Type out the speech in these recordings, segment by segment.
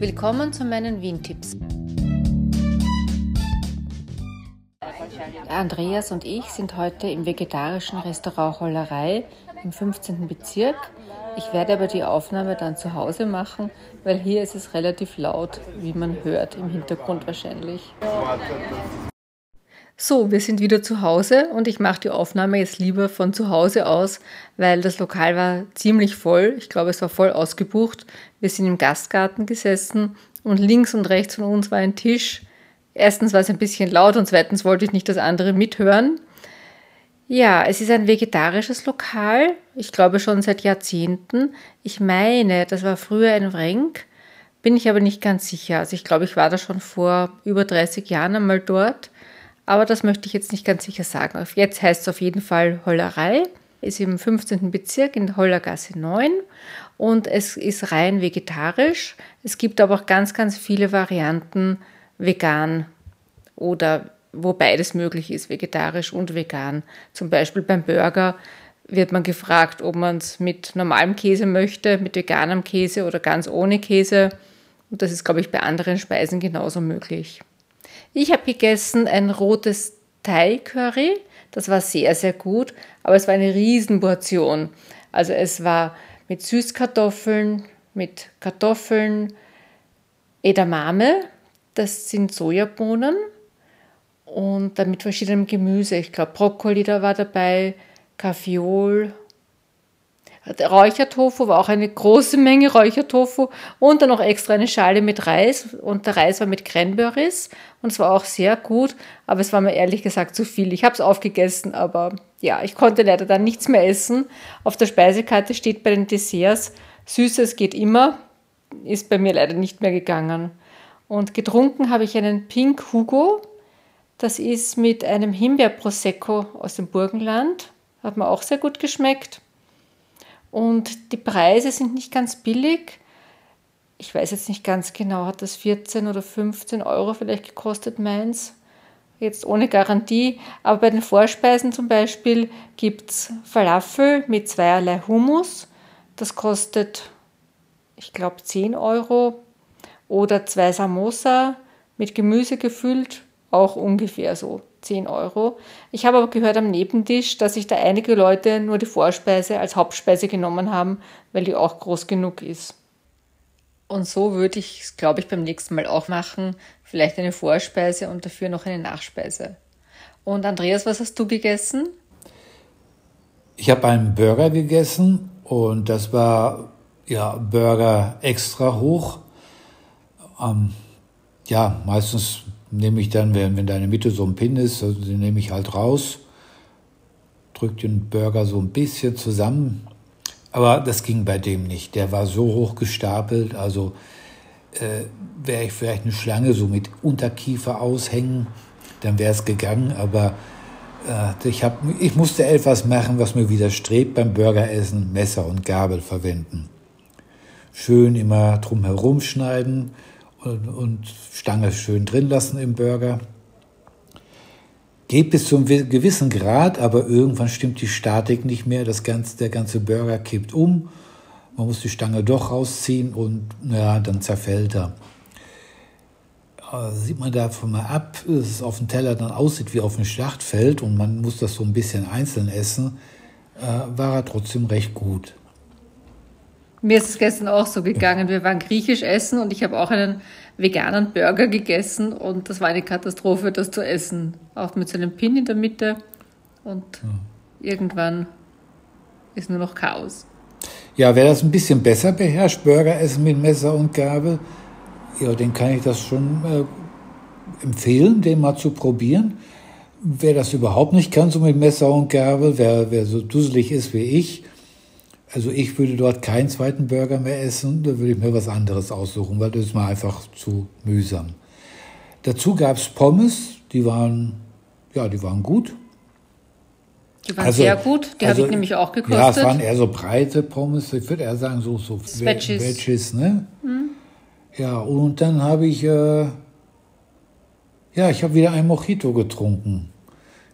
Willkommen zu meinen Wien-Tipps. Andreas und ich sind heute im vegetarischen Restaurant Hollerei im 15. Bezirk. Ich werde aber die Aufnahme dann zu Hause machen, weil hier ist es relativ laut, wie man hört, im Hintergrund wahrscheinlich. So, wir sind wieder zu Hause und ich mache die Aufnahme jetzt lieber von zu Hause aus, weil das Lokal war ziemlich voll. Ich glaube, es war voll ausgebucht. Wir sind im Gastgarten gesessen und links und rechts von uns war ein Tisch. Erstens war es ein bisschen laut und zweitens wollte ich nicht das andere mithören. Ja, es ist ein vegetarisches Lokal. Ich glaube schon seit Jahrzehnten. Ich meine, das war früher ein Wrenk. Bin ich aber nicht ganz sicher. Also ich glaube, ich war da schon vor über 30 Jahren einmal dort. Aber das möchte ich jetzt nicht ganz sicher sagen. Jetzt heißt es auf jeden Fall Hollerei. Ist im 15. Bezirk in der Hollergasse 9 und es ist rein vegetarisch. Es gibt aber auch ganz, ganz viele Varianten vegan oder wo beides möglich ist, vegetarisch und vegan. Zum Beispiel beim Burger wird man gefragt, ob man es mit normalem Käse möchte, mit veganem Käse oder ganz ohne Käse. Und das ist, glaube ich, bei anderen Speisen genauso möglich. Ich habe gegessen ein rotes Thai-Curry. Das war sehr, sehr gut, aber es war eine Riesenportion. Also es war mit Süßkartoffeln, mit Kartoffeln, Edamame, das sind Sojabohnen und dann mit verschiedenem Gemüse. Ich glaube, Brokkoli da war dabei, Kaffeeol Räuchertofu war auch eine große Menge Räuchertofu und dann noch extra eine Schale mit Reis und der Reis war mit Cranberries und es war auch sehr gut, aber es war mir ehrlich gesagt zu viel. Ich habe es aufgegessen, aber ja, ich konnte leider dann nichts mehr essen. Auf der Speisekarte steht bei den Desserts, Süßes geht immer, ist bei mir leider nicht mehr gegangen. Und getrunken habe ich einen Pink Hugo, das ist mit einem Himbeer-Prosecco aus dem Burgenland, hat mir auch sehr gut geschmeckt. Und die Preise sind nicht ganz billig. Ich weiß jetzt nicht ganz genau, hat das 14 oder 15 Euro vielleicht gekostet, meins. Jetzt ohne Garantie. Aber bei den Vorspeisen zum Beispiel gibt es Falafel mit zweierlei Hummus. Das kostet, ich glaube, 10 Euro. Oder zwei Samosa mit Gemüse gefüllt, auch ungefähr so 10 Euro. Ich habe aber gehört am Nebentisch, dass sich da einige Leute nur die Vorspeise als Hauptspeise genommen haben, weil die auch groß genug ist. Und so würde ich es, glaube ich, beim nächsten Mal auch machen. Vielleicht eine Vorspeise und dafür noch eine Nachspeise. Und Andreas, was hast du gegessen? Ich habe einen Burger gegessen und das war ja Burger extra hoch. Ähm, ja, meistens nehme ich dann, wenn, wenn da Mitte so ein Pin ist, also den nehme ich halt raus, drücke den Burger so ein bisschen zusammen. Aber das ging bei dem nicht. Der war so hoch gestapelt, also äh, wäre ich vielleicht eine Schlange so mit Unterkiefer aushängen, dann wäre es gegangen. Aber äh, ich, hab, ich musste etwas machen, was mir widerstrebt beim Burgeressen, Messer und Gabel verwenden. Schön immer drum herum schneiden, und, und Stange schön drin lassen im Burger. Geht bis zu einem gewissen Grad, aber irgendwann stimmt die Statik nicht mehr. Das ganze, der ganze Burger kippt um. Man muss die Stange doch rausziehen und ja, dann zerfällt er. Sieht man davon mal ab, dass es auf dem Teller dann aussieht wie auf einem Schlachtfeld und man muss das so ein bisschen einzeln essen, äh, war er trotzdem recht gut. Mir ist es gestern auch so gegangen. Wir waren griechisch essen und ich habe auch einen veganen Burger gegessen und das war eine Katastrophe, das zu essen. Auch mit so einem Pin in der Mitte und ja. irgendwann ist nur noch Chaos. Ja, wer das ein bisschen besser beherrscht, Burger essen mit Messer und Gabel, ja, den kann ich das schon äh, empfehlen, den mal zu probieren. Wer das überhaupt nicht kann, so mit Messer und Gabel, wer, wer so dusselig ist wie ich, also ich würde dort keinen zweiten Burger mehr essen, da würde ich mir was anderes aussuchen, weil das ist mir einfach zu mühsam. Dazu gab es Pommes, die waren, ja, die waren gut. Die waren also, sehr gut, die also, habe ich nämlich auch gekostet. Ja, es waren eher so breite Pommes, ich würde eher sagen so, so Veggies. Veggies ne? Mhm. Ja, und dann habe ich, äh, ja, ich habe wieder ein Mojito getrunken.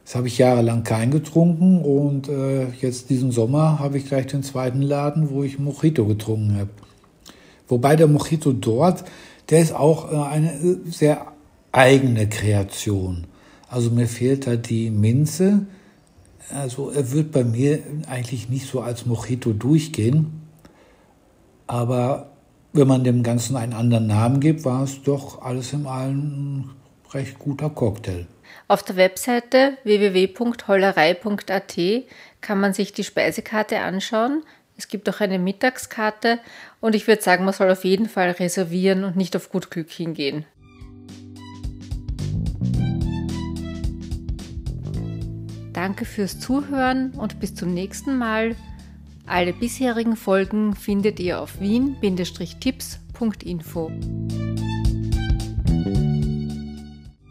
Das habe ich jahrelang kein getrunken und äh, jetzt diesen Sommer habe ich gleich den zweiten Laden, wo ich Mojito getrunken habe. Wobei der Mojito dort, der ist auch äh, eine sehr eigene Kreation. Also mir fehlt da die Minze. Also er wird bei mir eigentlich nicht so als Mojito durchgehen. Aber wenn man dem Ganzen einen anderen Namen gibt, war es doch alles in allem ein recht guter Cocktail. Auf der Webseite www.hollerei.at kann man sich die Speisekarte anschauen. Es gibt auch eine Mittagskarte und ich würde sagen, man soll auf jeden Fall reservieren und nicht auf gut Glück hingehen. Danke fürs Zuhören und bis zum nächsten Mal. Alle bisherigen Folgen findet ihr auf wien-tipps.info.